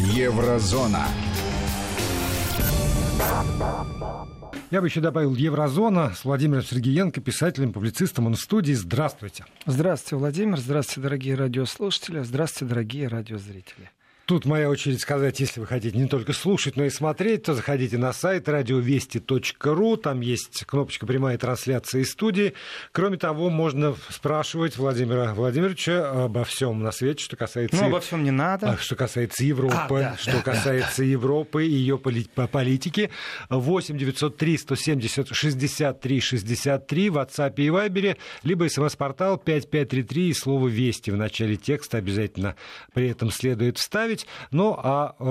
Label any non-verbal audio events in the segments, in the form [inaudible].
Еврозона. Я бы еще добавил Еврозона с Владимиром Сергеенко, писателем, публицистом. Он в студии. Здравствуйте. Здравствуйте, Владимир. Здравствуйте, дорогие радиослушатели. Здравствуйте, дорогие радиозрители. Тут моя очередь сказать, если вы хотите не только слушать, но и смотреть, то заходите на сайт радиовести.ру, там есть кнопочка «Прямая трансляция из студии». Кроме того, можно спрашивать Владимира Владимировича обо всем на свете, что касается... Ну, обо всем не надо. Что касается Европы, а, да, что да, касается да. Европы и ее политики. 8 903 170 63 63 в WhatsApp и Viber, либо смс-портал 5533 и слово «Вести» в начале текста обязательно при этом следует вставить обсудить. Ну, а э,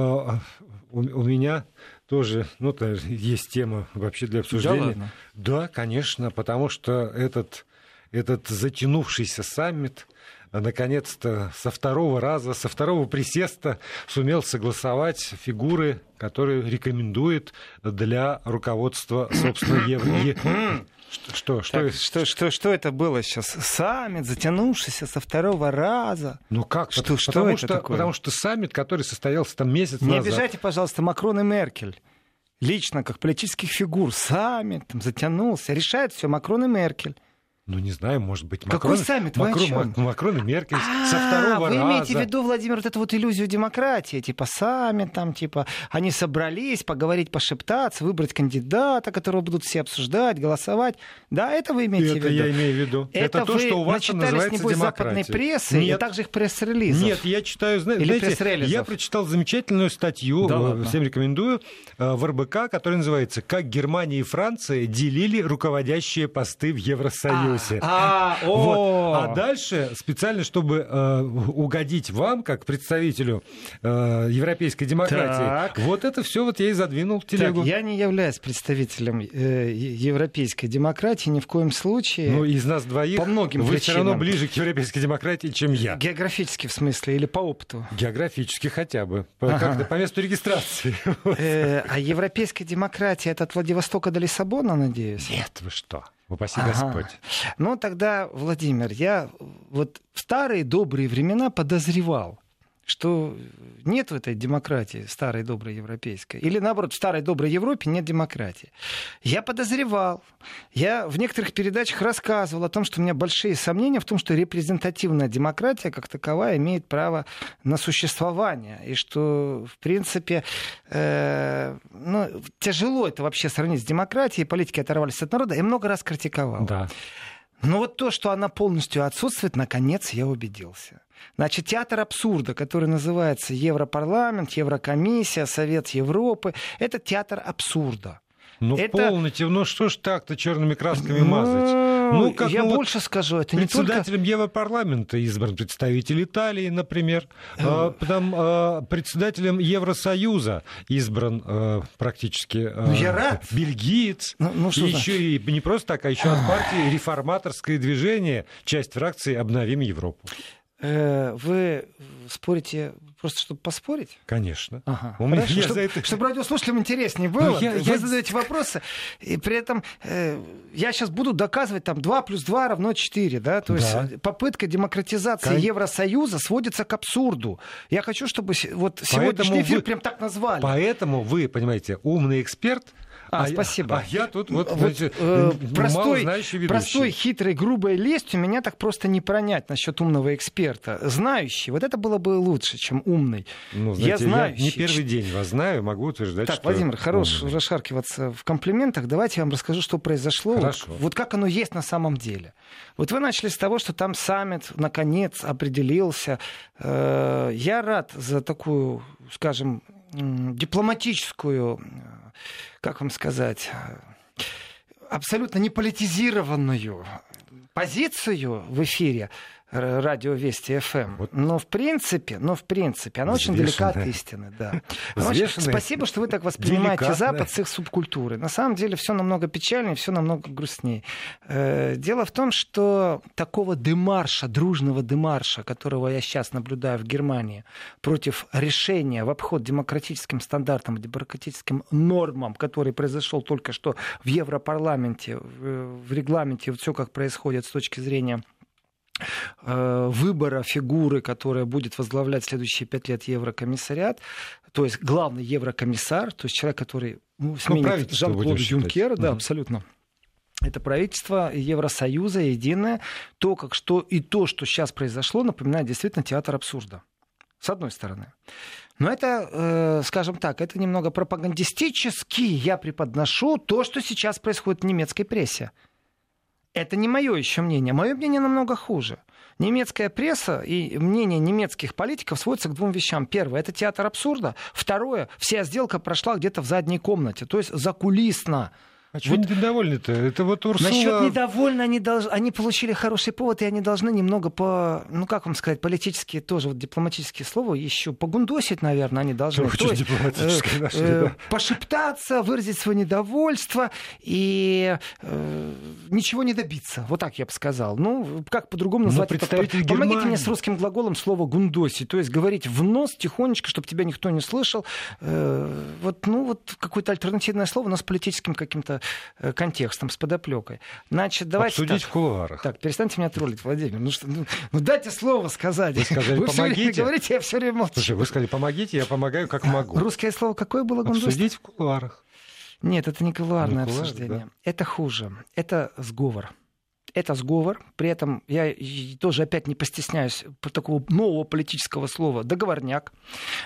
у, у меня тоже, ну, есть тема вообще для обсуждения. Да, ладно? да конечно, потому что этот, этот затянувшийся саммит наконец-то со второго раза, со второго присеста сумел согласовать фигуры, которые рекомендует для руководства, собственно, Евро... [coughs] Что, что, так, что, что, что это было сейчас? Саммит, затянувшийся со второго раза. Ну как? Что, потому, что потому это что, такое? Потому что саммит, который состоялся там месяц Не назад. Не обижайте, пожалуйста, Макрон и Меркель. Лично, как политических фигур, саммит там, затянулся. Решает все Макрон и Меркель. Ну, не знаю, может быть, Макрон... Какой саммит? Макрон, Макрон и Меркель а, со второго вы раза. Вы имеете в виду, Владимир, вот эту вот иллюзию демократии, типа саммит, там, типа, они собрались поговорить, пошептаться, выбрать кандидата, которого будут все обсуждать, голосовать. Да, это вы имеете это в виду? Это я имею в виду. Это, это то, что у вас называется небось, западной прессы Нет. и также их пресс-релизов. Нет, я читаю, знаете, Или знаете я прочитал замечательную статью, да всем рекомендую, э, в РБК, которая называется «Как Германия и Франция делили руководящие посты в Евросоюзе». А, вот. А дальше, специально, чтобы э, угодить вам, как представителю э, европейской демократии, так. вот это все вот я и задвинул телегу. Так, я не являюсь представителем э, европейской демократии ни в коем случае. Ну, из нас двоих по многим вы причинам. все равно ближе к европейской демократии, чем я. Географически, в смысле, или по опыту? Географически хотя бы. По, ага. как по месту регистрации. Э, а европейская демократия это от Владивостока до Лиссабона, надеюсь? Нет, вы что? Упаси ага. Господь. Ну, тогда, Владимир, я вот в старые добрые времена подозревал, что нет в этой демократии старой доброй европейской. Или наоборот, в старой доброй Европе нет демократии. Я подозревал. Я в некоторых передачах рассказывал о том, что у меня большие сомнения в том, что репрезентативная демократия как таковая имеет право на существование. И что, в принципе, э, ну, тяжело это вообще сравнить с демократией. Политики оторвались от народа. Я много раз критиковал. Да. Но вот то, что она полностью отсутствует, наконец я убедился. Значит, театр абсурда, который называется Европарламент, Еврокомиссия, Совет Европы, это театр абсурда. Ну, это... полностью, ну что ж так-то черными красками мазать? Ну, как, я ну, больше вот скажу, это не только... Председателем Европарламента избран представитель Италии, например. А, потом а, председателем Евросоюза избран а, практически ну, я рад. бельгиец. Ну, ну, и еще и не просто так, а еще от партии реформаторское движение, часть фракции «Обновим Европу». Э, вы спорите просто, чтобы поспорить? Конечно. Ага. У меня Хорошо, чтобы, это... чтобы радиослушателям интереснее было. Ну, я, вы я... задаете вопросы, и при этом э, я сейчас буду доказывать там 2 плюс 2 равно 4, да? То да. есть попытка демократизации Кон... Евросоюза сводится к абсурду. Я хочу, чтобы вот сегодняшний эфир вы... прям так назвали. Поэтому вы, понимаете, умный эксперт, а, а спасибо. Я, а я тут вот, вот знаете, э, простой, простой, хитрой, грубой лестью меня так просто не пронять насчет умного эксперта. Знающий, вот это было бы лучше, чем умный. Ну, знаете, я, знающий. я не первый день вас знаю, могу утверждать, так, что... Владимир, хорош умный. расшаркиваться в комплиментах. Давайте я вам расскажу, что произошло. Хорошо. Вот, вот как оно есть на самом деле. Вот вы начали с того, что там саммит наконец определился. Э, я рад за такую, скажем, дипломатическую как вам сказать, абсолютно не политизированную позицию в эфире радио Вести ФМ. Вот. Но в принципе, но в принципе, она очень далека от истины, да. [laughs] Очень... Спасибо, что вы так воспринимаете Деликатная. Запад с их субкультурой. На самом деле все намного печальнее, все намного грустнее. Э, дело в том, что такого демарша, дружного демарша, которого я сейчас наблюдаю в Германии против решения в обход демократическим стандартам, демократическим нормам, который произошел только что в Европарламенте, в регламенте, все как происходит с точки зрения э, выбора фигуры, которая будет возглавлять следующие пять лет Еврокомиссариат, то есть главный еврокомиссар, то есть человек, который ну, ну сменит ну, Жан-Клод Юнкера, да, mm абсолютно. Это правительство Евросоюза, единое. То, как что и то, что сейчас произошло, напоминает действительно театр абсурда. С одной стороны. Но это, э, скажем так, это немного пропагандистически я преподношу то, что сейчас происходит в немецкой прессе. Это не мое еще мнение. Мое мнение намного хуже. Немецкая пресса и мнение немецких политиков сводится к двум вещам. Первое – это театр абсурда. Второе – вся сделка прошла где-то в задней комнате, то есть закулисно. А чего вот... недовольны-то? Это вот Урсула... Насчет недовольны они, долж... они получили хороший повод, и они должны немного по, ну как вам сказать, политические тоже вот дипломатические слова еще погундосить, наверное, они должны. Что, есть, дипломатическое э, нашли, э, да? Пошептаться, выразить свое недовольство и э, ничего не добиться. Вот так я бы сказал. Ну, как по-другому ну, назвать это? Помогите мне с русским глаголом слово гундосить, то есть говорить в нос тихонечко, чтобы тебя никто не слышал. Э, вот, ну, вот какое-то альтернативное слово, но с политическим каким-то контекстом, с подоплекой. Значит, давайте Обсудить так. в кулуарах. Так, перестаньте меня троллить, Владимир. Ну, что, ну, ну дайте слово сказать. Вы сказали, [laughs] вы помогите. Все говорите, я все время молчу. Слушай, вы сказали, помогите, я помогаю, как могу. Русское слово какое было, Гундус? Обсудить в кулуарах. Нет, это не кулуарное не обсуждение. Да? Это хуже. Это сговор это сговор. При этом я тоже опять не постесняюсь такого нового политического слова договорняк.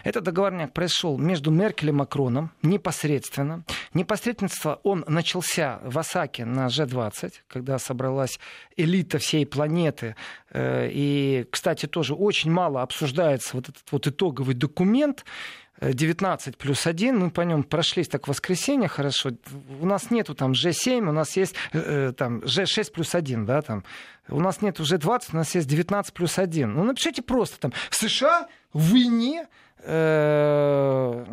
Этот договорняк произошел между Меркель и Макроном непосредственно. Непосредственно он начался в Осаке на G20, когда собралась элита всей планеты. Э, и, кстати, тоже очень мало обсуждается вот этот вот итоговый документ. 19 плюс 1, мы по нем прошлись так в воскресенье хорошо. У нас нету там G7, у нас есть э, э там G6 плюс 1, да, там. У нас нет уже 20, у нас есть 19 плюс 1. Ну, напишите просто там, США в войне э,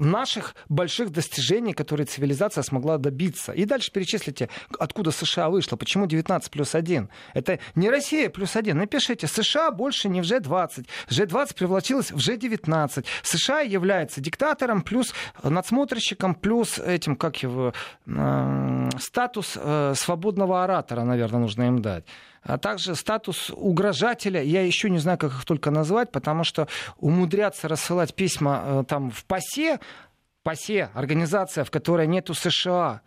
наших больших достижений, которые цивилизация смогла добиться. И дальше перечислите, откуда США вышло, почему 19 плюс 1. Это не Россия плюс 1. Напишите, США больше не в G20. G20 превратилась в G19. США является диктатором плюс надсмотрщиком плюс этим, как его, э, статус э, свободного оратора, наверное, нужно им дать а также статус угрожателя. Я еще не знаю, как их только назвать, потому что умудряться рассылать письма э, там в ПАСЕ, ПАСЕ, организация, в которой нету США,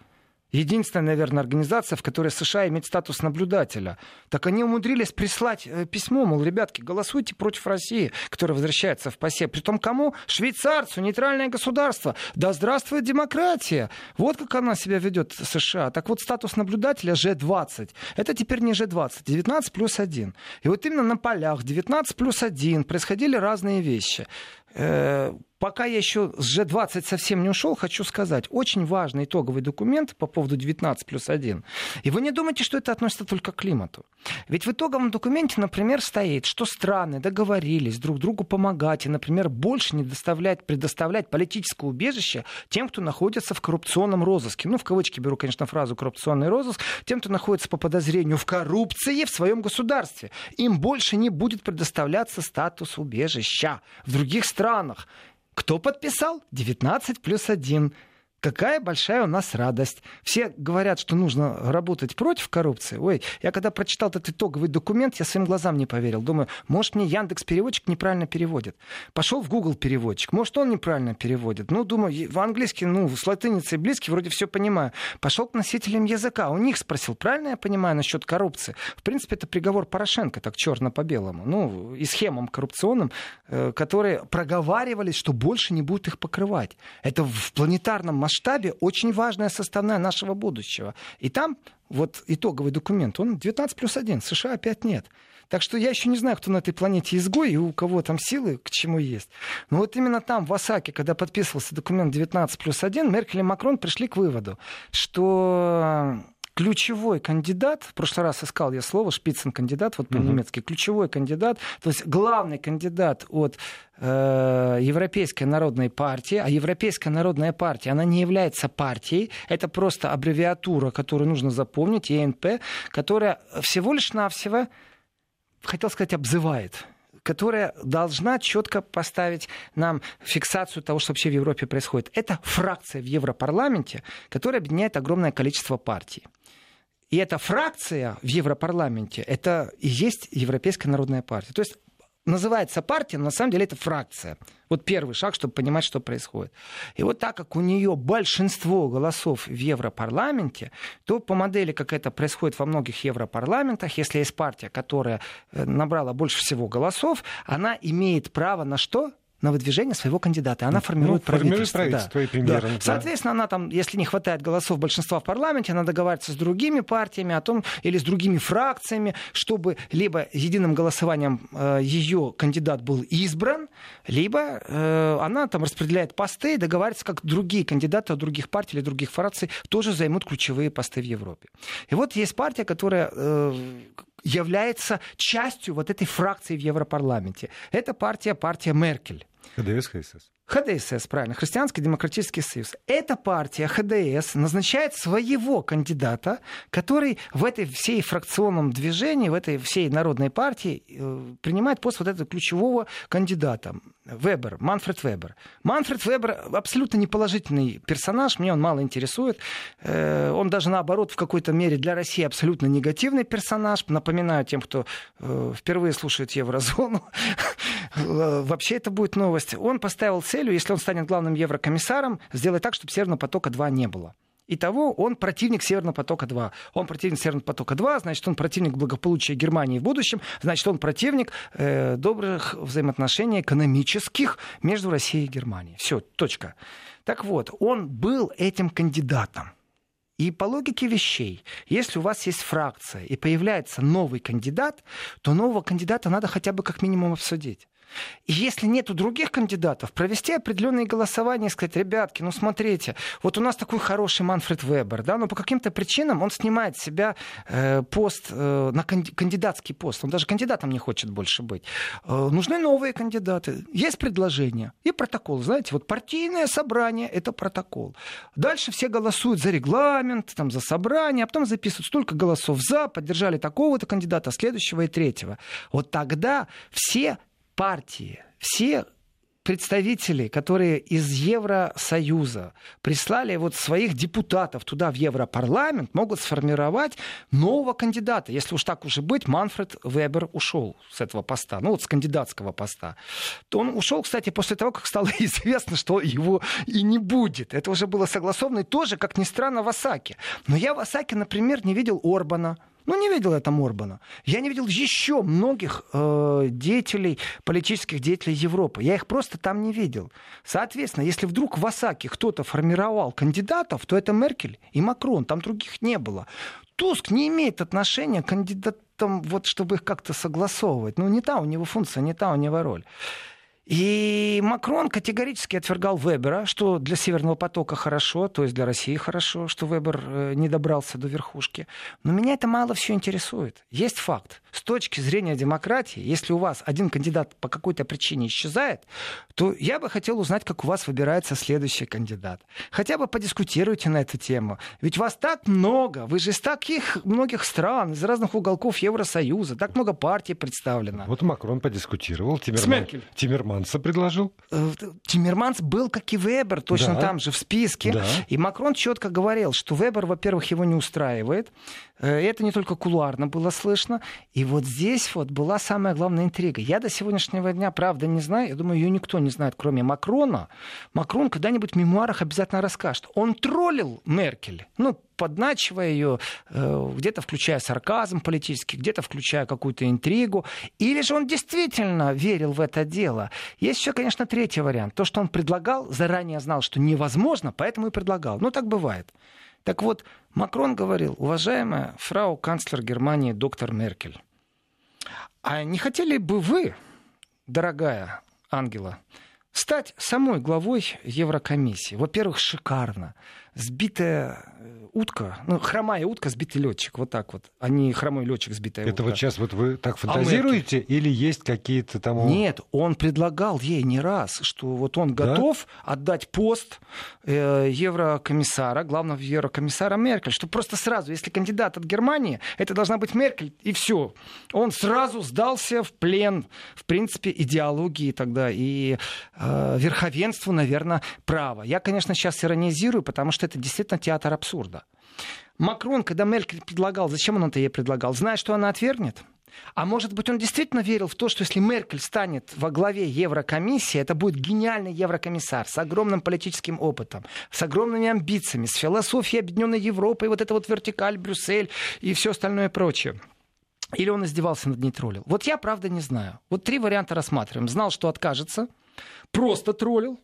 единственная, наверное, организация, в которой США имеет статус наблюдателя. Так они умудрились прислать э, письмо, мол, ребятки, голосуйте против России, которая возвращается в ПАСЕ. Притом кому? Швейцарцу, нейтральное государство. Да здравствует демократия. Вот как она себя ведет, США. Так вот, статус наблюдателя G20. Это теперь не G20, 19 плюс 1. И вот именно на полях 19 плюс 1 происходили разные вещи. Э, пока я еще с G20 совсем не ушел, хочу сказать, очень важный итоговый документ по поводу 19 плюс 1. И вы не думайте, что это относится только к климату. Ведь в итоговом документе, например, стоит, что страны договорились друг другу помогать и, например, больше не доставлять, предоставлять политическое убежище тем, кто находится в коррупционном розыске. Ну, в кавычки беру, конечно, фразу «коррупционный розыск», тем, кто находится по подозрению в коррупции в своем государстве. Им больше не будет предоставляться статус убежища в других странах странах. Кто подписал? 19 плюс 1. Какая большая у нас радость. Все говорят, что нужно работать против коррупции. Ой, я когда прочитал этот итоговый документ, я своим глазам не поверил. Думаю, может, мне Яндекс переводчик неправильно переводит. Пошел в Google переводчик, может, он неправильно переводит. Ну, думаю, в английский, ну, с латиницей близкий, вроде все понимаю. Пошел к носителям языка, у них спросил, правильно я понимаю насчет коррупции? В принципе, это приговор Порошенко, так черно по белому. Ну, и схемам коррупционным, э, которые проговаривались, что больше не будет их покрывать. Это в планетарном масштабе масштабе очень важная составная нашего будущего. И там вот итоговый документ, он 19 плюс 1, США опять нет. Так что я еще не знаю, кто на этой планете изгой и у кого там силы к чему есть. Но вот именно там, в Осаке, когда подписывался документ 19 плюс 1, Меркель и Макрон пришли к выводу, что ключевой кандидат, в прошлый раз искал я слово, шпицен кандидат, вот по-немецки, угу. ключевой кандидат, то есть главный кандидат от э, Европейской народной партии, а Европейская народная партия, она не является партией, это просто аббревиатура, которую нужно запомнить, ЕНП, которая всего лишь навсего, хотел сказать, обзывает которая должна четко поставить нам фиксацию того, что вообще в Европе происходит. Это фракция в Европарламенте, которая объединяет огромное количество партий. И эта фракция в Европарламенте, это и есть Европейская народная партия. То есть называется партия, но на самом деле это фракция. Вот первый шаг, чтобы понимать, что происходит. И вот так как у нее большинство голосов в Европарламенте, то по модели, как это происходит во многих Европарламентах, если есть партия, которая э, набрала больше всего голосов, она имеет право на что? На выдвижение своего кандидата. Она формирует ну, правительство. правительство да. и премьера, да. Да. Соответственно, она там, если не хватает голосов большинства в парламенте, она договаривается с другими партиями о том, или с другими фракциями, чтобы либо единым голосованием э, ее кандидат был избран, либо э, она там распределяет посты и договаривается, как другие кандидаты от других партий или других фракций тоже займут ключевые посты в Европе. И вот есть партия, которая э, является частью вот этой фракции в Европарламенте. Это партия, партия Меркель. ХДС, ХСС. ХДС, правильно, Христианский демократический союз. Эта партия ХДС назначает своего кандидата, который в этой всей фракционном движении, в этой всей народной партии э, принимает пост вот этого ключевого кандидата. Вебер, Манфред Вебер. Манфред Вебер абсолютно неположительный персонаж, мне он мало интересует. Э, он даже наоборот в какой-то мере для России абсолютно негативный персонаж. Напоминаю тем, кто э, впервые слушает Еврозону, [laughs] вообще это будет новость. Он поставил целью, если он станет главным еврокомиссаром, сделать так, чтобы Северного потока-2 не было. Итого он противник Северного потока-2. Он противник Северного потока-2, значит, он противник благополучия Германии в будущем, значит, он противник э, добрых взаимоотношений экономических между Россией и Германией. Все, точка. Так вот, он был этим кандидатом. И по логике вещей, если у вас есть фракция и появляется новый кандидат, то нового кандидата надо хотя бы как минимум обсудить. И если нету других кандидатов, провести определенные голосования и сказать, ребятки, ну смотрите, вот у нас такой хороший Манфред Вебер, да, но по каким-то причинам он снимает с себя э, пост, э, на кандидатский пост, он даже кандидатом не хочет больше быть. Э, нужны новые кандидаты, есть предложение и протокол, знаете, вот партийное собрание — это протокол. Дальше все голосуют за регламент, там, за собрание, а потом записывают столько голосов за, поддержали такого-то кандидата, следующего и третьего. Вот тогда все партии, все представители, которые из Евросоюза прислали вот своих депутатов туда, в Европарламент, могут сформировать нового кандидата. Если уж так уже быть, Манфред Вебер ушел с этого поста, ну вот с кандидатского поста. То он ушел, кстати, после того, как стало [laughs] известно, что его и не будет. Это уже было согласовано и тоже, как ни странно, в Осаке. Но я в Осаке, например, не видел Орбана, ну, не видел я там Орбана. Я не видел еще многих э, деятелей, политических деятелей Европы. Я их просто там не видел. Соответственно, если вдруг в Осаке кто-то формировал кандидатов, то это Меркель и Макрон. Там других не было. Туск не имеет отношения к кандидатам, вот, чтобы их как-то согласовывать. Ну, не та у него функция, не та у него роль. И Макрон категорически отвергал Вебера, что для Северного потока хорошо, то есть для России хорошо, что Вебер э, не добрался до верхушки. Но меня это мало все интересует. Есть факт. С точки зрения демократии, если у вас один кандидат по какой-то причине исчезает, то я бы хотел узнать, как у вас выбирается следующий кандидат. Хотя бы подискутируйте на эту тему. Ведь вас так много, вы же из таких многих стран, из разных уголков Евросоюза, так много партий представлено. Вот Макрон подискутировал, Тиммерман, Тиммерман Тиммерманса предложил? Э, Тиммерманс был, как и Вебер, точно да. там же в списке. Да. И Макрон четко говорил, что Вебер, во-первых, его не устраивает. Э, это не только кулуарно было слышно. И вот здесь вот была самая главная интрига. Я до сегодняшнего дня, правда, не знаю. Я думаю, ее никто не знает, кроме Макрона. Макрон когда-нибудь в мемуарах обязательно расскажет. Он троллил Меркель. Ну, подначивая ее, э, где-то включая сарказм политический, где-то включая какую-то интригу. Или же он действительно верил в это дело. Есть еще, конечно, третий вариант. То, что он предлагал, заранее знал, что невозможно, поэтому и предлагал. Ну, так бывает. Так вот, Макрон говорил, уважаемая фрау канцлер Германии доктор Меркель, а не хотели бы вы, дорогая Ангела, стать самой главой Еврокомиссии? Во-первых, шикарно сбитая э, утка, ну, хромая утка, сбитый летчик, вот так вот, а не хромой летчик, сбитая Это утка. вот сейчас вот вы так фантазируете, а или есть какие-то там... Нет, он предлагал ей не раз, что вот он готов да? отдать пост э, еврокомиссара, главного еврокомиссара Меркель, что просто сразу, если кандидат от Германии, это должна быть Меркель, и все. Он сразу сдался в плен, в принципе, идеологии тогда и э, верховенству, наверное, права. Я, конечно, сейчас иронизирую, потому что что это действительно театр абсурда. Макрон, когда Меркель предлагал, зачем он это ей предлагал? Зная, что она отвергнет? А может быть, он действительно верил в то, что если Меркель станет во главе Еврокомиссии, это будет гениальный еврокомиссар с огромным политическим опытом, с огромными амбициями, с философией Объединенной Европы, и вот это вот вертикаль, Брюссель и все остальное прочее. Или он издевался над ней троллил. Вот я, правда, не знаю. Вот три варианта рассматриваем. Знал, что откажется, просто троллил,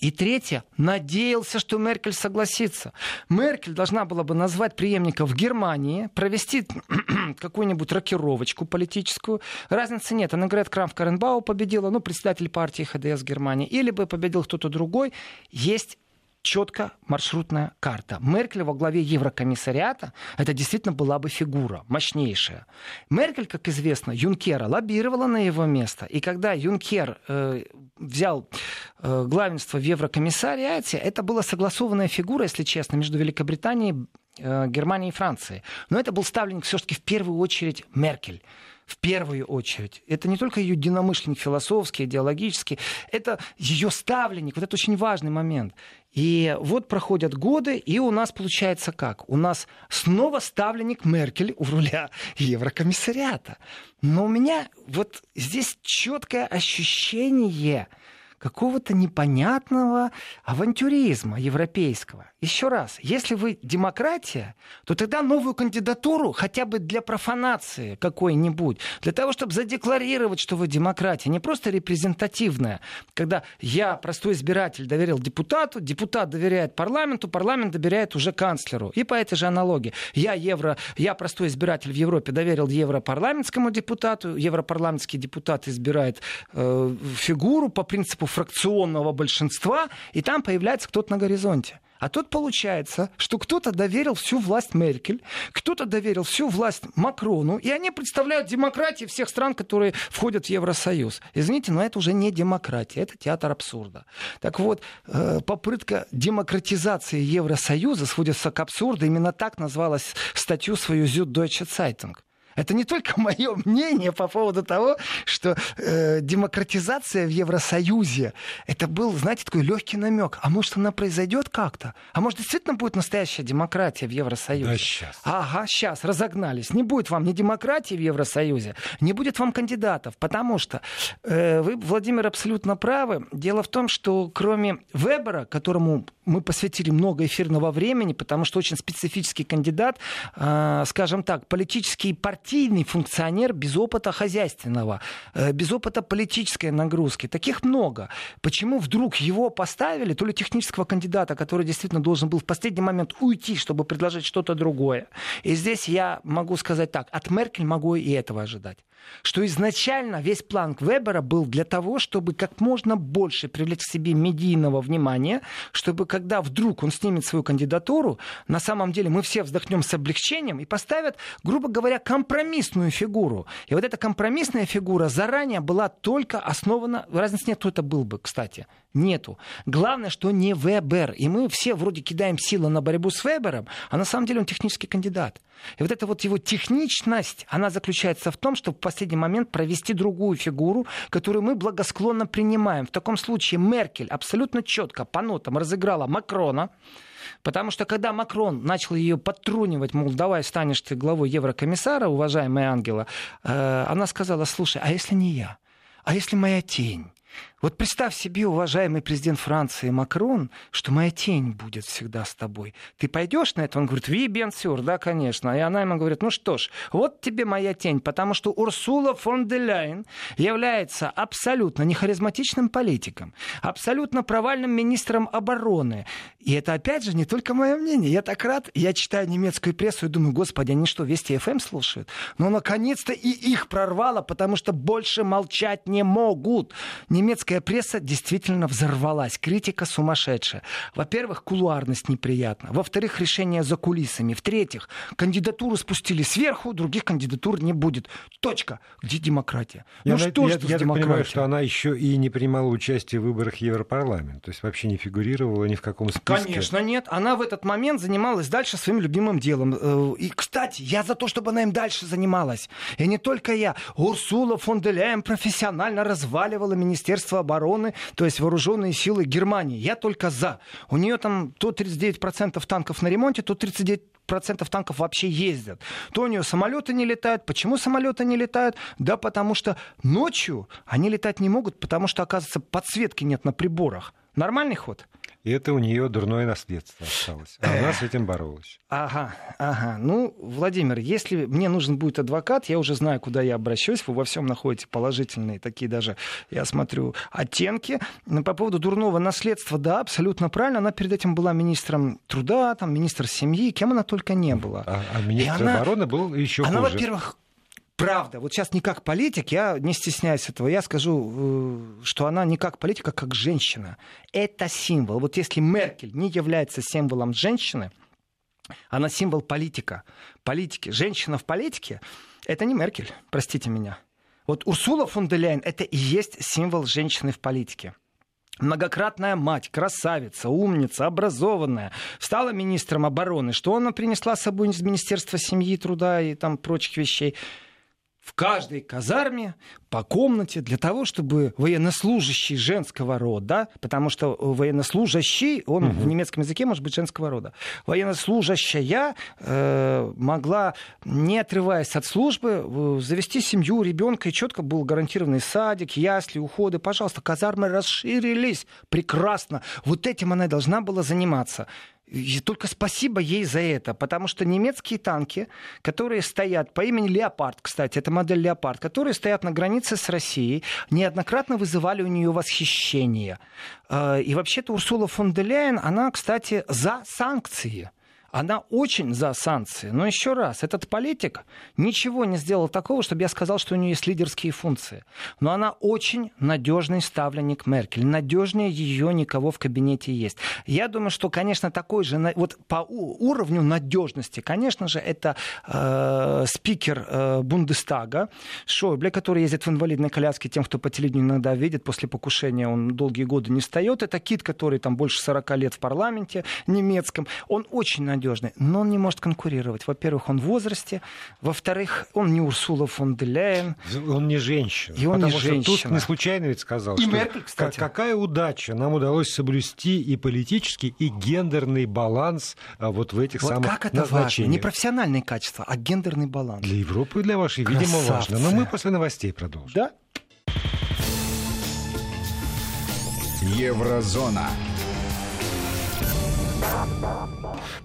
и третье, надеялся, что Меркель согласится. Меркель должна была бы назвать преемника в Германии, провести [clears throat] какую-нибудь рокировочку политическую. Разницы нет. Она говорит, Крамф Каренбау победила, ну, председатель партии ХДС Германии, или бы победил кто-то другой. Есть четко маршрутная карта. Меркель во главе Еврокомиссариата, это действительно была бы фигура мощнейшая. Меркель, как известно, Юнкера лоббировала на его место. И когда Юнкер э, взял э, главенство в Еврокомиссариате, это была согласованная фигура, если честно, между Великобританией, э, Германией и Францией. Но это был ставленник все-таки в первую очередь Меркель в первую очередь. Это не только ее единомышленник философский, идеологический, это ее ставленник. Вот это очень важный момент. И вот проходят годы, и у нас получается как? У нас снова ставленник Меркель у руля Еврокомиссариата. Но у меня вот здесь четкое ощущение – какого-то непонятного авантюризма европейского. Еще раз, если вы демократия, то тогда новую кандидатуру хотя бы для профанации какой-нибудь, для того, чтобы задекларировать, что вы демократия, не просто репрезентативная, когда я, простой избиратель, доверил депутату, депутат доверяет парламенту, парламент доверяет уже канцлеру. И по этой же аналогии. Я, евро, я простой избиратель в Европе, доверил европарламентскому депутату, европарламентский депутат избирает э, фигуру по принципу фракционного большинства, и там появляется кто-то на горизонте. А тут получается, что кто-то доверил всю власть Меркель, кто-то доверил всю власть Макрону, и они представляют демократии всех стран, которые входят в Евросоюз. Извините, но это уже не демократия, это театр абсурда. Так вот, э, попытка демократизации Евросоюза сводится к абсурду. Именно так назвалась статью свою Süddeutsche Zeitung. Это не только [laughs] мое мнение по поводу того, что э, демократизация в Евросоюзе это был, знаете, такой легкий намек. А может, она произойдет как-то? А может, действительно будет настоящая демократия в Евросоюзе? Да, сейчас. Ага, сейчас, разогнались. Не будет вам ни демократии в Евросоюзе, не будет вам кандидатов, потому что э, вы, Владимир, абсолютно правы. Дело в том, что кроме Вебера, которому мы посвятили много эфирного времени, потому что очень специфический кандидат, э, скажем так, политический партийный функционер без опыта хозяйственного, э, без опыта политической нагрузки. Таких много. Почему вдруг его поставили, то ли технического кандидата, который действительно должен был в последний момент уйти, чтобы предложить что-то другое. И здесь я могу сказать так, от Меркель могу и этого ожидать что изначально весь план Вебера был для того, чтобы как можно больше привлечь к себе медийного внимания, чтобы когда вдруг он снимет свою кандидатуру, на самом деле мы все вздохнем с облегчением и поставят, грубо говоря, компромиссную фигуру. И вот эта компромиссная фигура заранее была только основана, разницы нет, кто это был бы, кстати, нету. Главное, что не Вебер. И мы все вроде кидаем силы на борьбу с Вебером, а на самом деле он технический кандидат. И вот эта вот его техничность, она заключается в том, чтобы в последний момент провести другую фигуру, которую мы благосклонно принимаем. В таком случае Меркель абсолютно четко по нотам разыграла Макрона, Потому что когда Макрон начал ее подтрунивать, мол, давай станешь ты главой Еврокомиссара, уважаемая Ангела, э, она сказала, слушай, а если не я? А если моя тень? Вот представь себе, уважаемый президент Франции Макрон, что моя тень будет всегда с тобой. Ты пойдешь на это? Он говорит, ви да, конечно. И она ему говорит, ну что ж, вот тебе моя тень, потому что Урсула фон де Ляйен является абсолютно нехаризматичным политиком, абсолютно провальным министром обороны. И это, опять же, не только мое мнение. Я так рад, я читаю немецкую прессу и думаю, господи, они что, Вести ФМ слушают? Но наконец-то и их прорвало, потому что больше молчать не могут. Немецкая Российская пресса действительно взорвалась. Критика сумасшедшая. Во-первых, кулуарность неприятна. Во-вторых, решение за кулисами. В-третьих, кандидатуру спустили сверху, других кандидатур не будет. Точка. Где демократия? Я, ну что я, ж я, я понимаю, что она еще и не принимала участие в выборах Европарламента. То есть вообще не фигурировала ни в каком списке. Конечно, нет. Она в этот момент занималась дальше своим любимым делом. Э, и, кстати, я за то, чтобы она им дальше занималась. И не только я. Урсула фон де Ляйен профессионально разваливала Министерство обороны, то есть вооруженные силы Германии. Я только за. У нее там то 39% танков на ремонте, то 39 процентов танков вообще ездят. То у нее самолеты не летают. Почему самолеты не летают? Да потому что ночью они летать не могут, потому что, оказывается, подсветки нет на приборах. Нормальный ход? И это у нее дурное наследство осталось. А она с этим боролась. Ага, ага. Ну, Владимир, если мне нужен будет адвокат, я уже знаю, куда я обращусь. Вы во всем находите положительные такие даже, я смотрю, оттенки. Но по поводу дурного наследства, да, абсолютно правильно. Она перед этим была министром труда, там, министр семьи, кем она только не была. А, а министр она, обороны был еще она, хуже. Она, во-первых, правда, вот сейчас не как политик, я не стесняюсь этого, я скажу, э, что она не как политика, а как женщина. Это символ. Вот если Меркель не является символом женщины, она символ политика. Политики. Женщина в политике — это не Меркель, простите меня. Вот Урсула фон де Ляйен — это и есть символ женщины в политике. Многократная мать, красавица, умница, образованная, стала министром обороны. Что она принесла с собой из Министерства семьи, труда и там прочих вещей? В каждой казарме по комнате для того, чтобы военнослужащий женского рода, потому что военнослужащий, он угу. в немецком языке может быть женского рода, военнослужащая э, могла, не отрываясь от службы, э, завести семью, ребенка, и четко был гарантированный садик, ясли, уходы. Пожалуйста, казармы расширились. Прекрасно. Вот этим она должна была заниматься. И только спасибо ей за это, потому что немецкие танки, которые стоят по имени Леопард, кстати, это модель Леопард, которые стоят на границе с Россией, неоднократно вызывали у нее восхищение. Э, и вообще-то Урсула фон де Ляйен, она, кстати, за санкции она очень за санкции. Но еще раз, этот политик ничего не сделал такого, чтобы я сказал, что у нее есть лидерские функции. Но она очень надежный ставленник Меркель. Надежнее ее никого в кабинете есть. Я думаю, что, конечно, такой же, вот по уровню надежности, конечно же, это э, спикер э, Бундестага Шойбле, который ездит в инвалидной коляске, тем, кто по телевидению иногда видит, после покушения он долгие годы не встает. Это Кит, который там больше 40 лет в парламенте немецком. Он очень надежный надежный, но он не может конкурировать. Во-первых, он в возрасте, во-вторых, он не Урсула фон де Ляйен. Он не женщина. И он не женщина. Туск не случайно ведь сказал, и что Меркель, кстати. какая удача, нам удалось соблюсти и политический, и гендерный баланс а, вот в этих вот самых как это важно? Не профессиональные качества, а гендерный баланс. Для Европы и для вашей, Красавцы. видимо, важно. Но мы после новостей продолжим. Да. Еврозона.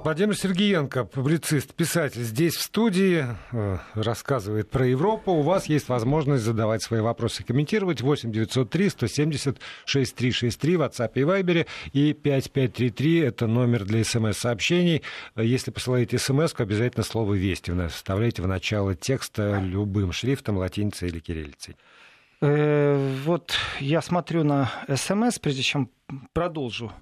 Владимир Сергеенко, публицист, писатель, здесь в студии, э, рассказывает про Европу. У вас есть возможность задавать свои вопросы, комментировать. 8 903 170 6363 в WhatsApp и Viber. И 5533 это номер для смс-сообщений. Если посылаете смс обязательно слово «Вести» вставляйте в начало текста любым шрифтом, латиницей или кириллицей. Э, вот я смотрю на смс, прежде чем продолжу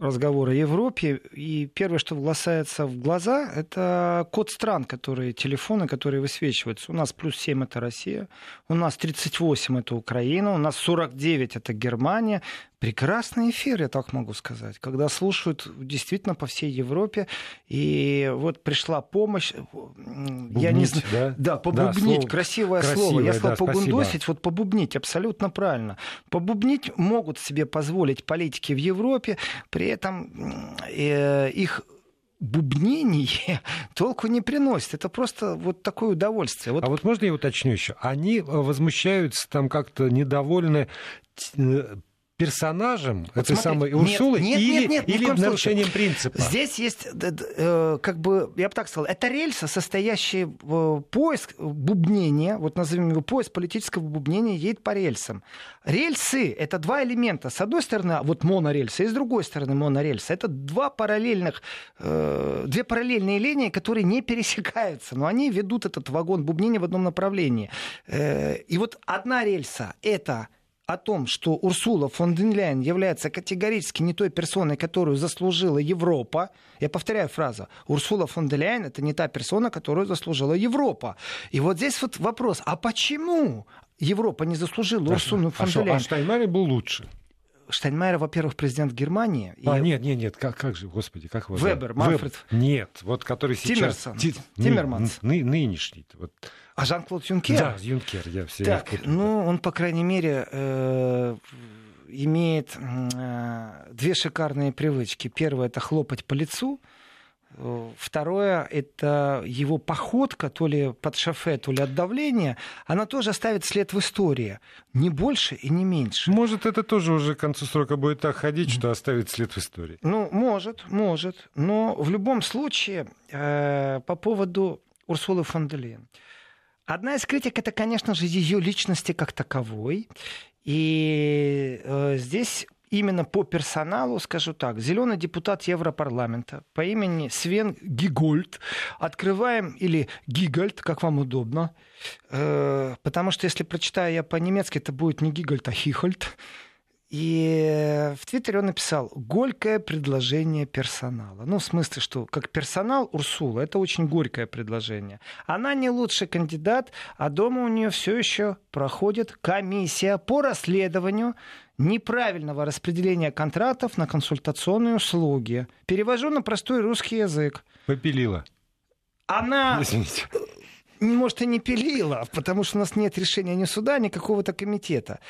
разговор о Европе. И первое, что бросается в глаза, это код стран, которые, телефоны, которые высвечиваются. У нас плюс 7 это Россия, у нас 38 это Украина, у нас 49 это Германия, Прекрасный эфир, я так могу сказать, когда слушают действительно по всей Европе. И вот пришла помощь. Бубнить, я не знаю. Да, да побубнить, да, слово, красивое, красивое слово. Я сказал да, побундосить, вот побубнить, абсолютно правильно. Побубнить могут себе позволить политики в Европе, при этом э, их бубнение [laughs] толку не приносит. Это просто вот такое удовольствие. Вот... А вот можно я уточню еще? Они возмущаются, там как-то недовольны э, персонажем вот этой самой Урсулы нет, или, нет, нет, или нарушением принципа? Здесь есть, э, как бы, я бы так сказал, это рельса, состоящая в поиск бубнения, вот назовем его поиск политического бубнения, едет по рельсам. Рельсы — это два элемента. С одной стороны, вот монорельсы, и с другой стороны монорельсы. Это два параллельных, э, две параллельные линии, которые не пересекаются, но они ведут этот вагон бубнения в одном направлении. Э, и вот одна рельса — это о том, что Урсула фон ден Ляйен является категорически не той персоной, которую заслужила Европа. Я повторяю фразу. Урсула фон ден Ляйен это не та персона, которую заслужила Европа. И вот здесь вот вопрос, а почему Европа не заслужила Урсулу фон ден Ляйен? А Штайнмайер был лучше. Штайнмайер, во-первых, президент Германии. А, и... нет, нет, нет, как, как же, господи, как его Вебер, Манфред. Веб... Нет, вот который сейчас... Тиммерсон. Ти... Тиммерманс. Ны, нынешний. Вот А Жан-Клод Юнкер? Да, Юнкер, я все Так, ну, он, по крайней мере, э, имеет э, две шикарные привычки. Первое — это хлопать по лицу. Второе — это его походка, то ли под шофе, то ли от давления. Она тоже оставит след в истории. Не больше и не меньше. Может, это тоже уже к концу срока будет так ходить, что оставит след в истории? Ну, может, может. Но в любом случае, э, по поводу Урсулы фон де Лейн. Одна из критик это, конечно же, ее личности как таковой. И э, здесь именно по персоналу, скажу так, зеленый депутат Европарламента по имени Свен Гигольд. Открываем, или Гигольд, как вам удобно, э, потому что если прочитаю я по-немецки, это будет не Гигольд, а Хихольд. И в Твиттере он написал «горькое предложение персонала». Ну, в смысле, что как персонал Урсула, это очень горькое предложение. Она не лучший кандидат, а дома у нее все еще проходит комиссия по расследованию неправильного распределения контрактов на консультационные услуги. Перевожу на простой русский язык. Попилила. Она... [laughs] Извините может, и не пилила, потому что у нас нет решения ни суда, ни какого-то комитета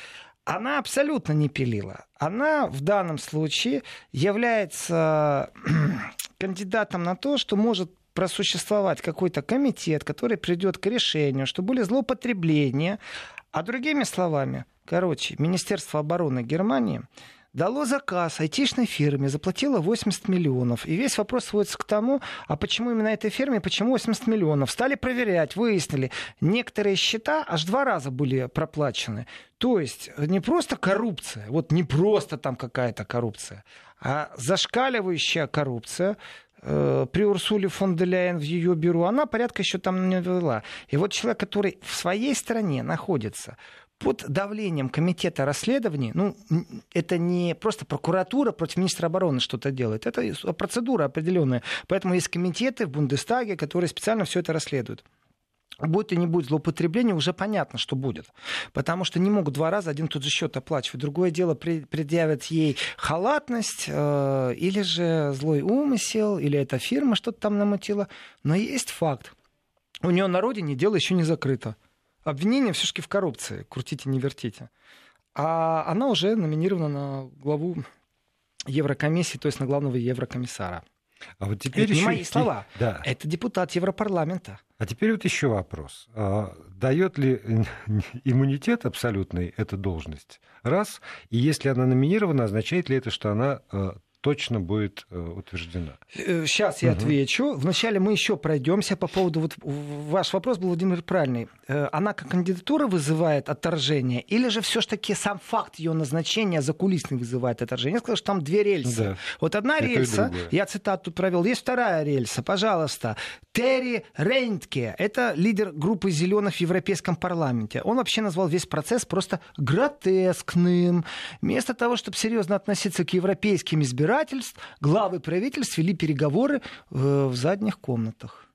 она абсолютно не пилила. Она в данном случае является [clears throat] кандидатом на то, что может просуществовать какой-то комитет, который придет к решению, что были злоупотребления. А другими словами, короче, Министерство обороны Германии дало заказ айтишной фирме, заплатило 80 миллионов. И весь вопрос сводится к тому, а почему именно этой фирме, почему 80 миллионов. Стали проверять, выяснили, некоторые счета аж два раза были проплачены. То есть не просто коррупция, вот не просто там какая-то коррупция, а зашкаливающая коррупция, э, при Урсуле фон де Ляйен в ее бюро, она порядка еще там не вела. И вот человек, который в своей стране находится, под давлением комитета расследований, ну, это не просто прокуратура против министра обороны что-то делает, это процедура определенная. Поэтому есть комитеты в Бундестаге, которые специально все это расследуют. Будет и не будет злоупотребления, уже понятно, что будет. Потому что не могут два раза один тот же счет оплачивать. Другое дело, предъявят ей халатность, э, или же злой умысел, или эта фирма что-то там намутила. Но есть факт. У нее на родине дело еще не закрыто обвинение все-таки в коррупции. Крутите, не вертите. А она уже номинирована на главу Еврокомиссии, то есть на главного еврокомиссара. А вот теперь это еще... не мои слова. Да. Это депутат Европарламента. А теперь вот еще вопрос. А, дает ли [laughs] иммунитет абсолютный эта должность? Раз. И если она номинирована, означает ли это, что она э, точно будет э, утверждена. Сейчас э, я угу. отвечу. Вначале мы еще пройдемся по поводу... Вот, ваш вопрос был, Владимир, правильный. Э, она как кандидатура вызывает отторжение, или же все-таки сам факт ее назначения закулисный вызывает отторжение? Я сказал, что там две рельсы. Да. Вот одна Это рельса, я цитату провел, есть вторая рельса, пожалуйста. Терри Рейнтке, это лидер группы зеленых в Европейском парламенте. Он вообще назвал весь процесс просто гротескным. Вместо того, чтобы серьезно относиться к европейским избирателям, разбирательств главы правительств вели переговоры э, в задних комнатах.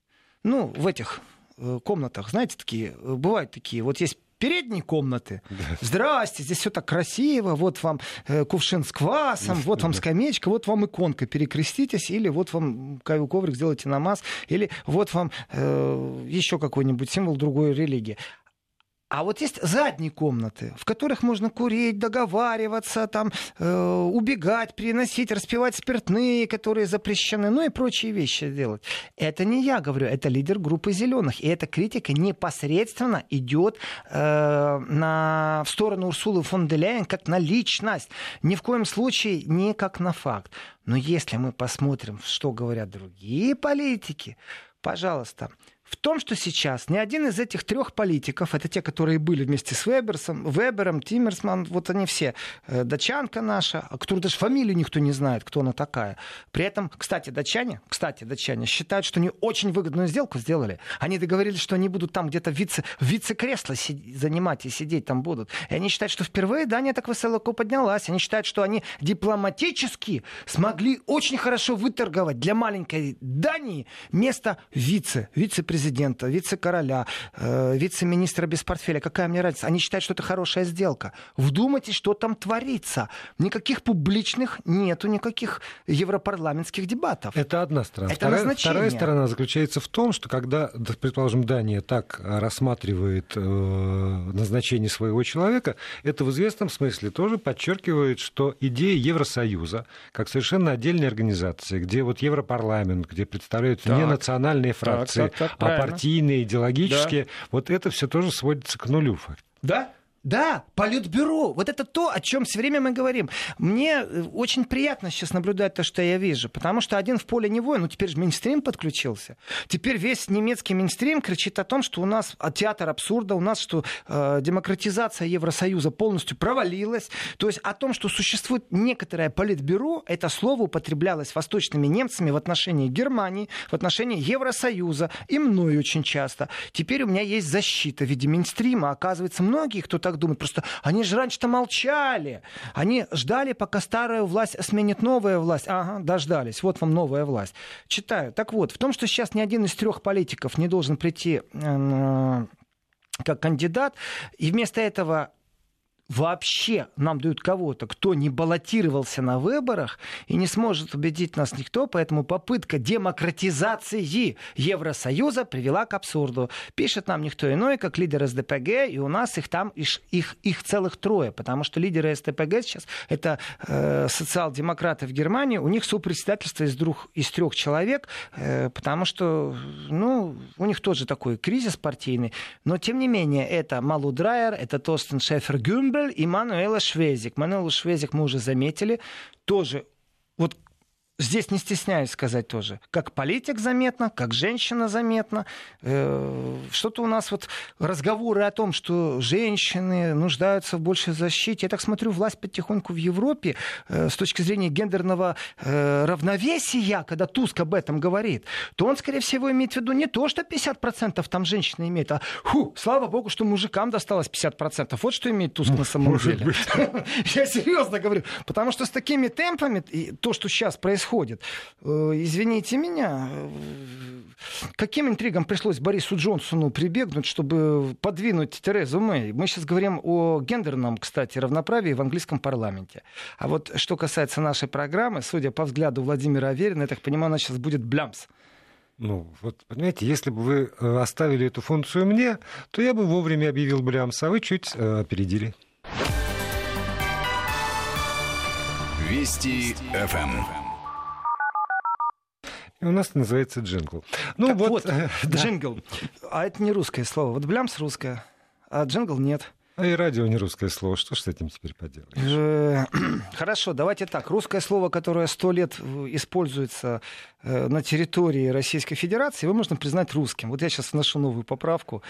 Ну, в этих э, комнатах, знаете, такие, э, бывают такие, вот есть передние комнаты. [laughs] Здрасте, здесь все так красиво, вот вам кувшин с квасом, вот вам скамеечка, вот вам иконка, перекреститесь, или вот вам коврик сделайте намаз, или вот вам э, еще какой-нибудь символ другой религии. А вот есть задние комнаты, в которых можно курить, договариваться, там, э, убегать, приносить, распивать спиртные, которые запрещены, ну и прочие вещи делать. Это не я говорю, это лидер группы зеленых. И эта критика непосредственно идет э, на, в сторону Урсулы фон де Ляйен как на личность. Ни в коем случае не как на факт. Но если мы посмотрим, что говорят другие политики, пожалуйста, в том, что сейчас ни один из этих трех политиков, это те, которые были вместе с Веберсом, Вебером, Тиммерсман, вот они все, э, дачанка наша, которую даже фамилию никто не знает, кто она такая. При этом, кстати, датчане, кстати, датчане считают, что они очень выгодную сделку сделали. Они договорились, что они будут там где-то вице, вице-кресло занимать и сидеть там будут. И они считают, что впервые Дания так высоко поднялась. Они считают, что они дипломатически смогли очень хорошо выторговать для маленькой Дании место вице, вице-президента вице-президента, вице-короля, э, вице-министра без портфеля. Какая мне разница? Они считают, что это хорошая сделка. Вдумайтесь, что там творится. Никаких публичных нету, никаких европарламентских дебатов. Это одна сторона. Это вторая, вторая сторона заключается в том, что когда, предположим, Дания так рассматривает э, назначение своего человека, это в известном смысле тоже подчеркивает, что идея Евросоюза, как совершенно отдельной организации, где вот Европарламент, где представляют так, не национальные фракции, так, так, так, а партийные, идеологические, да. вот это все тоже сводится к нулю. Да, да, Политбюро. Вот это то, о чем все время мы говорим. Мне э, очень приятно сейчас наблюдать то, что я вижу, потому что один в поле не воин, ну теперь же Минстрим подключился. Теперь весь немецкий Минстрим кричит о том, что у нас а, театр абсурда, у нас что э, демократизация Евросоюза полностью провалилась. То есть о том, что существует некоторое Политбюро, это слово употреблялось восточными немцами в отношении Германии, в отношении Евросоюза и мной очень часто. Теперь у меня есть защита в виде Минстрима. Оказывается, многие, кто так так думают. Просто они же раньше-то молчали. Они ждали, пока старая власть сменит новая власть. Ага, дождались. Вот вам новая власть. Читаю. Так вот, в том, что сейчас ни один из трех политиков не должен прийти э, как кандидат, и вместо этого вообще нам дают кого-то, кто не баллотировался на выборах и не сможет убедить нас никто, поэтому попытка демократизации Евросоюза привела к абсурду. Пишет нам никто иной, как лидер СДПГ, и у нас их там их, их, их целых трое, потому что лидеры СДПГ сейчас это э, социал-демократы в Германии, у них сопредседательство из, двух, из трех человек, э, потому что ну, у них тоже такой кризис партийный, но тем не менее это Малу Драйер, это Тостен Шефер Гюмбель, и Мануэла Швезик. Мануэла Швезик мы уже заметили. Тоже вот здесь не стесняюсь сказать тоже, как политик заметно, как женщина заметно. Э, что-то у нас вот разговоры о том, что женщины нуждаются в большей защите. Я так смотрю, власть потихоньку в Европе э, с точки зрения гендерного э, равновесия, когда Туск об этом говорит, то он, скорее всего, имеет в виду не то, что 50% там женщины имеют, а ху, слава богу, что мужикам досталось 50%. Вот что имеет Туск на самом деле. [laughs] Я серьезно говорю. Потому что с такими темпами, то, что сейчас происходит, происходит. Э, извините меня, э, каким интригам пришлось Борису Джонсону прибегнуть, чтобы подвинуть Терезу Мэй? Мы сейчас говорим о гендерном, кстати, равноправии в английском парламенте. А вот что касается нашей программы, судя по взгляду Владимира Аверина, я так понимаю, она сейчас будет блямс. Ну, вот, понимаете, если бы вы э, оставили эту функцию мне, то я бы вовремя объявил блямс, а вы чуть э, опередили. Вести ФМ. И у нас называется джингл. Ну так вот, вот [laughs] да. джингл. А это не русское слово. Вот блямс русское, а джингл нет. А и радио не русское слово. Что ж с этим теперь поделаешь? Э, [clears throat] хорошо, давайте так. Русское слово, которое сто лет используется э, на территории Российской Федерации, его можно признать русским. Вот я сейчас вношу новую поправку.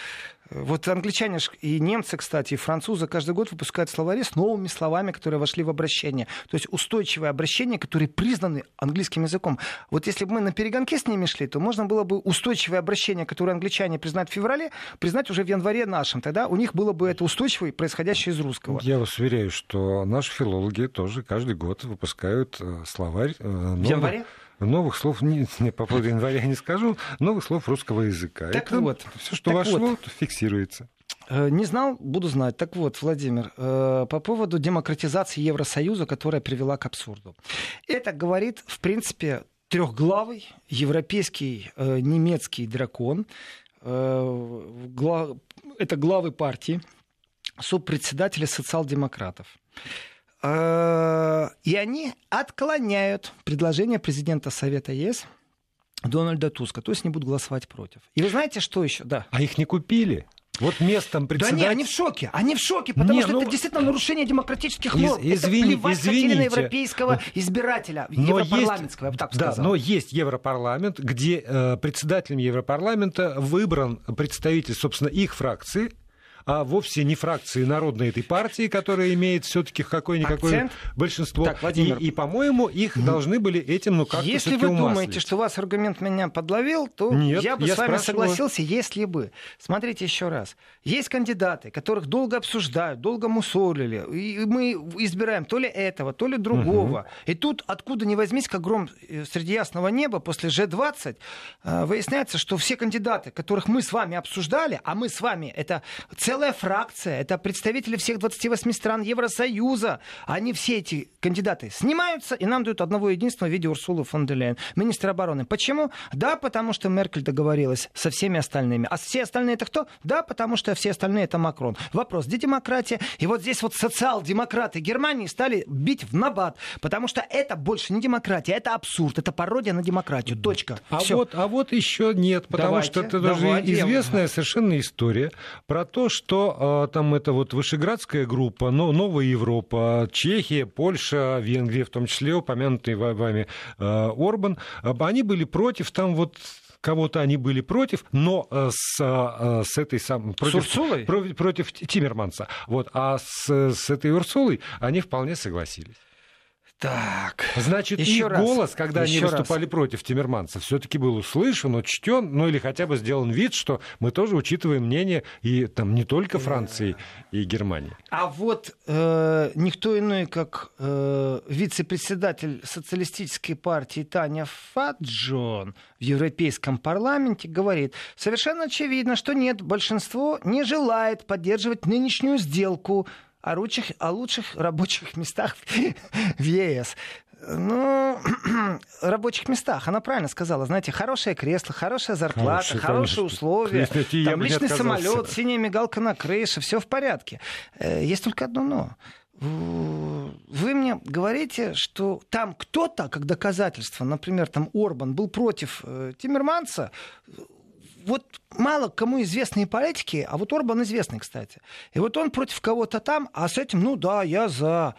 Вот англичане и немцы, кстати, и французы каждый год выпускают словари с новыми словами, которые вошли в обращение. То есть устойчивые обращения, которые признаны английским языком. Вот если бы мы на перегонке с ними шли, то можно было бы устойчивое обращение, которое англичане признают в феврале, признать уже в январе нашим. Тогда у них было бы это устойчивое, происходящее из русского. Я вас уверяю, что наши филологи тоже каждый год выпускают э, словарь. Э, новых... В январе? Новых слов не, не, по поводу января не скажу, новых слов русского языка. Так Это вот. Все, что вошло, вот. фиксируется. Э, не знал, буду знать. Так вот, Владимир, э, по поводу демократизации Евросоюза, которая привела к абсурду. Это говорит, в принципе, трехглавый европейский э, немецкий дракон. Это главы партии, субпредседатели социал-демократов. Э, и они отклоняют предложение президента Совета ЕС Дональда Туска, то есть не будут голосовать против. И вы знаете, что еще? Да. А их не купили? Вот местом председателя... Да не, они в шоке. Они в шоке, потому не, что ну... это действительно нарушение демократических норм. Из, извини, это извините. на европейского избирателя, но европарламентского, есть, я бы так да, сказал. но есть Европарламент, где э, председателем Европарламента выбран представитель, собственно, их фракции, а вовсе не фракции народной этой партии, которая имеет все-таки какое-никакое большинство. Так, Владимир. И, и по-моему, их mm. должны были этим, ну, как-то Если вы умаслить. думаете, что вас аргумент меня подловил, то Нет, я бы я с вами спрашиваю... согласился, если бы. Смотрите еще раз. Есть кандидаты, которых долго обсуждают, долго мусолили, и мы избираем то ли этого, то ли другого. Угу. И тут, откуда ни возьмись, как гром э, среди ясного неба, после G20, э, выясняется, что все кандидаты, которых мы с вами обсуждали, а мы с вами, это целая фракция, это представители всех 28 стран Евросоюза, они все эти кандидаты снимаются, и нам дают одного единственного в виде Урсулы фон де Лейн, министра обороны. Почему? Да, потому что Меркель договорилась со всеми остальными. А все остальные это кто? Да, потому что все остальные это Макрон. Вопрос, где демократия? И вот здесь вот социал-демократы Германии стали бить в набат, потому что это больше не демократия, это абсурд, это пародия на демократию. Точка. А вот, а вот еще нет, потому давайте, что это даже известная совершенно история про то, что э, там это вот Вышеградская группа, но Новая Европа, Чехия, Польша, Венгрия, в том числе упомянутый вами э, Орбан, э, они были против там вот кого-то они были против, но с, с этой самой... Против, против, против Тиммерманса. Вот, а с, с этой Урсулой они вполне согласились. Так. Значит, еще их раз. голос, когда еще они выступали раз. против Тиммерманца, все-таки был услышан, учтен, ну или хотя бы сделан вид, что мы тоже учитываем мнение и там не только Франции и Германии. А вот э, никто иной, как э, вице-председатель социалистической партии Таня Фаджон в Европейском парламенте говорит, совершенно очевидно, что нет, большинство не желает поддерживать нынешнюю сделку о лучших, о лучших рабочих местах [laughs] в ЕС. Ну, [clears throat] рабочих местах. Она правильно сказала. Знаете, хорошее кресло, хорошая зарплата, хорошие, хорошие условия. Кресло, там личный самолет, синяя мигалка на крыше, все в порядке. Э, есть только одно но. Вы мне говорите, что там кто-то, как доказательство, например, там Орбан был против э, Тиммерманса, вот мало кому известные политики, а вот Орбан известный, кстати. И вот он против кого-то там, а с этим, ну да, я за.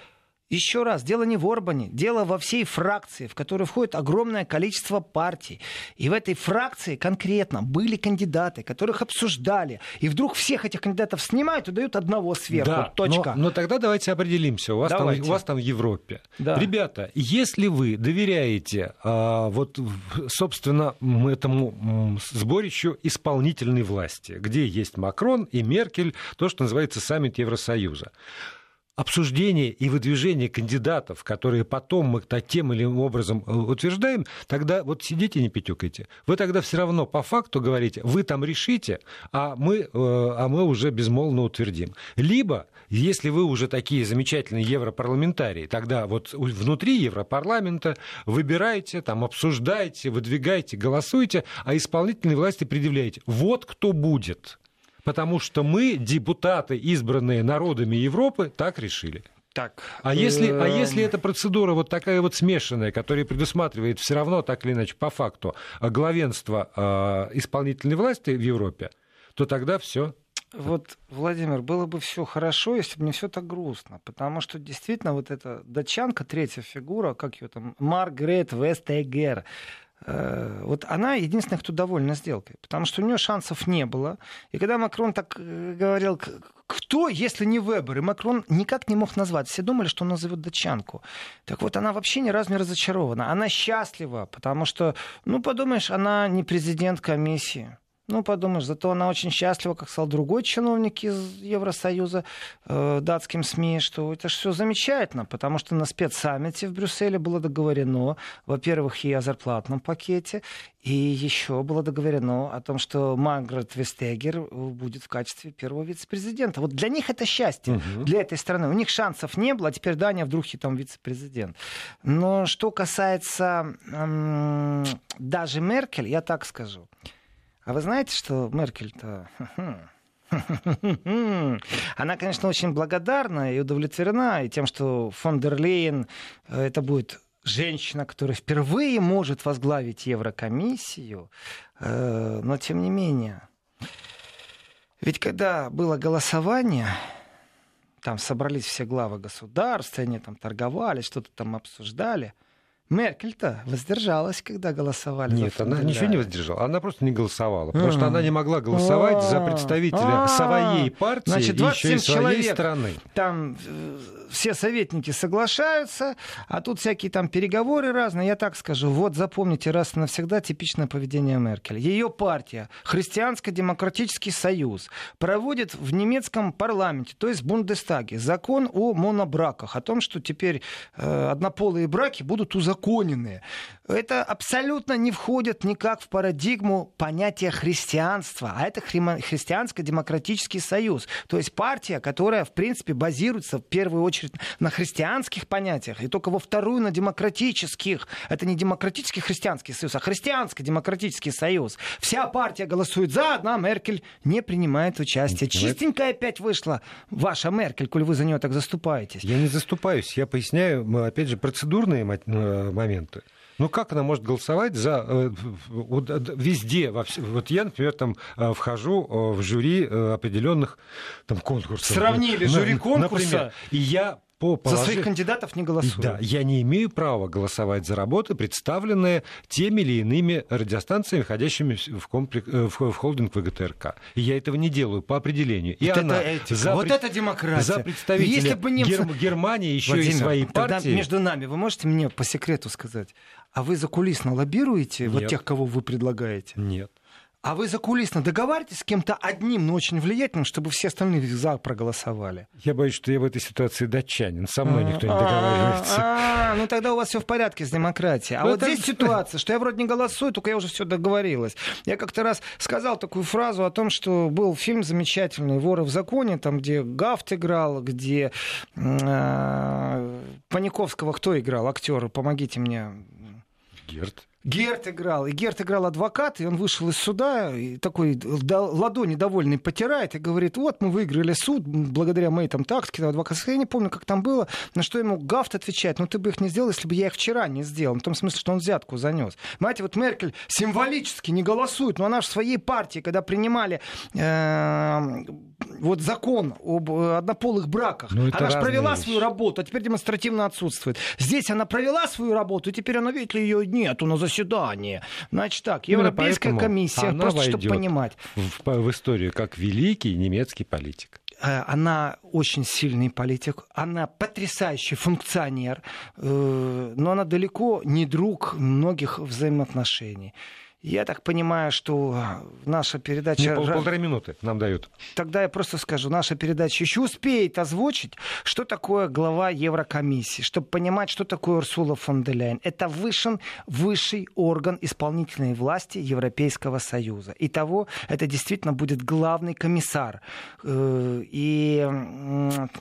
Еще раз, дело не в Орбане, дело во всей фракции, в которую входит огромное количество партий. И в этой фракции конкретно были кандидаты, которых обсуждали. И вдруг всех этих кандидатов снимают и дают одного сверху. Да, Точка. Но, но тогда давайте определимся. У вас, там, у вас там в Европе. Да. Ребята, если вы доверяете а, вот, собственно, этому сборищу исполнительной власти, где есть Макрон и Меркель, то, что называется саммит Евросоюза, обсуждение и выдвижение кандидатов, которые потом мы тем или иным образом э, утверждаем, тогда вот сидите не пятюкайте. Вы тогда все равно по факту говорите, вы там решите, а мы, э, а мы уже безмолвно утвердим. Либо, если вы уже такие замечательные европарламентарии, тогда вот внутри Европарламента выбираете, там обсуждаете, выдвигаете, голосуете, а исполнительной власти предъявляете. Вот кто будет потому что мы, депутаты, избранные народами Европы, так решили. Так, а, если, а эм. если эта процедура вот такая вот смешанная, которая предусматривает все равно, так или иначе, по факту, главенство э, исполнительной власти в Европе, то тогда все. Вот, Владимир, было бы все хорошо, если бы не все так грустно, потому что действительно вот эта датчанка, третья фигура, как ее там, Маргарет Вестегер, Э, вот она единственная, кто довольна сделкой, потому что у нее шансов не было. И когда Макрон так э, говорил, кто, если не Вебер? И Макрон никак не мог назвать. Все думали, что он назовет датчанку. Так вот, она вообще ни разу не разочарована. Она счастлива, потому что, ну, подумаешь, она не президент комиссии. Ну, подумаешь, зато она очень счастлива, как сказал другой чиновник из Евросоюза э, датским СМИ, что это же все замечательно, потому что на спецсаммите в Брюсселе было договорено, во-первых, и о зарплатном пакете, и еще было договорено о том, что Маргарет Вестегер будет в качестве первого вице-президента. Вот для них это счастье, угу. для этой страны. У них шансов не было, а теперь Дания вдруг и там вице-президент. Но что касается эм, даже Меркель, я так скажу. А вы знаете, что Меркель-то... [laughs] Она, конечно, очень благодарна и удовлетворена и тем, что фон дер Лейн э, это будет женщина, которая впервые может возглавить Еврокомиссию, э, но тем не менее. Ведь когда было голосование, там собрались все главы государств, они там торговали, что-то там обсуждали. Меркель-то воздержалась, когда голосовали. Нет, она ничего не воздержала. Она просто не голосовала. Потому что она не могла голосовать за представителя своей партии Значит, и еще и своей страны. Там э, все советники соглашаются, а тут всякие там переговоры разные. Я так скажу, вот запомните раз и навсегда типичное поведение Меркель. Ее партия, Христианско-демократический союз, проводит в немецком парламенте, то есть Бундестаге, закон о монобраках, о том, что теперь э, однополые браки будут узаконены. Это абсолютно не входит никак в парадигму понятия христианства, а это христианско-демократический союз. То есть партия, которая, в принципе, базируется в первую очередь на христианских понятиях, и только во вторую на демократических. Это не демократический христианский союз, а христианско-демократический союз. Вся партия голосует за, одна Меркель не принимает участие. Чистенькая опять вышла ваша Меркель, коль вы за нее так заступаетесь. Я не заступаюсь, я поясняю, опять же, процедурные моменты. Ну как она может голосовать за э, вот, везде? Во, вот я, например, там э, вхожу в жюри определенных там конкурсов. Сравнили жюри конкурса. Например, и я по положи... За своих кандидатов не голосую. Да, я не имею права голосовать за работы, представленные теми или иными радиостанциями, входящими в, комплек... Э, в холдинг ВГТРК. И я этого не делаю по определению. И вот она это этика, за... вот это демократия. За представителя Если бы немцы... Гер... Германии еще Владимир, и своей партии... между нами, вы можете мне по секрету сказать, а вы закулисно лоббируете Нет. вот тех, кого вы предлагаете? Нет. А вы закулисно договариваетесь с кем-то одним, но очень влиятельным, чтобы все остальные за проголосовали? Я боюсь, что я в этой ситуации датчанин. Со мной никто не договаривается. А, ну тогда у вас все в порядке с демократией. А ну, вот здесь ситуация, что я вроде не голосую, только я уже все договорилась. Я как-то раз сказал такую фразу о том, что был фильм замечательный «Воры в законе», там, где Гафт играл, где э, Паниковского кто играл, актер, помогите мне. Герт. Герт играл. И Герт играл адвокат, и он вышел из суда, и такой ладони довольный потирает, и говорит, вот мы выиграли суд благодаря моей там тактике, адвокат. Я не помню, как там было, на что ему Гафт отвечает, ну ты бы их не сделал, если бы я их вчера не сделал. В том смысле, что он взятку занес. Понимаете, вот Меркель символически не голосует, но она же в своей партии, когда принимали э, вот закон об э, однополых браках, ну, она же провела вещи. свою работу, а теперь демонстративно отсутствует. Здесь она провела свою работу, и теперь она, видите ли, ее нету на заседании. Значит так, Европейская комиссия, просто чтобы понимать. В, в историю как великий немецкий политик э, она очень сильный политик, она потрясающий функционер, э, но она далеко не друг многих взаимоотношений. Я так понимаю, что наша передача... Не, пол, полторы минуты нам дают. Тогда я просто скажу, наша передача еще успеет озвучить, что такое глава Еврокомиссии, чтобы понимать, что такое Урсула фон де Ляйен. Это высший, высший орган исполнительной власти Европейского Союза. И того, это действительно будет главный комиссар. Э, и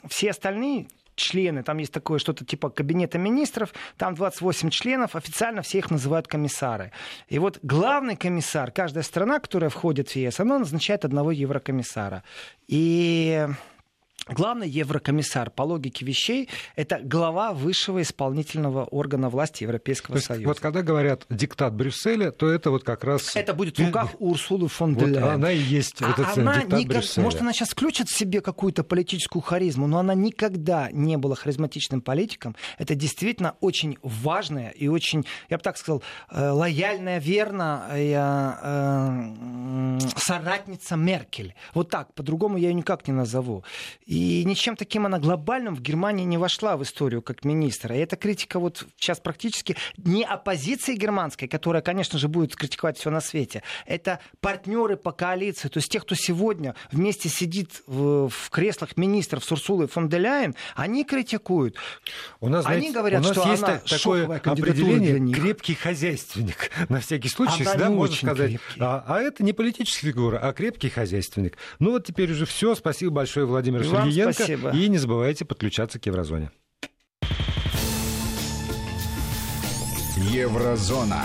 все остальные члены, там есть такое что-то типа кабинета министров, там 28 членов, официально все их называют комиссары. И вот главный комиссар, каждая страна, которая входит в ЕС, она назначает одного еврокомиссара. И Главный еврокомиссар по логике вещей – это глава высшего исполнительного органа власти Европейского есть, Союза. Вот когда говорят «диктат Брюсселя», то это вот как раз... Это будет в руках [laughs] Урсулы фон де Ляйен. Вот она и есть а этот она диктат никак... Брюсселя. Может, она сейчас включит в себе какую-то политическую харизму, но она никогда не была харизматичным политиком. Это действительно очень важная и очень, я бы так сказал, э, лояльная, верная э, соратница Меркель. Вот так, по-другому я ее никак не назову. И ничем таким она глобальным в Германии не вошла в историю как министра. И эта критика вот сейчас практически не оппозиции германской, которая, конечно же, будет критиковать все на свете. Это партнеры по коалиции, то есть те, кто сегодня вместе сидит в, в креслах министров с Урсулой фон де Ляйен, они критикуют. У нас, они знаете, говорят, у нас что есть она такое определение них. крепкий хозяйственник. [laughs] На всякий случай, она да, можно сказать. А, а это не политическая фигура, а крепкий хозяйственник. Ну вот теперь уже все. Спасибо большое, Владимир Сергеенко. Спасибо. И не забывайте подключаться к Еврозоне. Еврозона.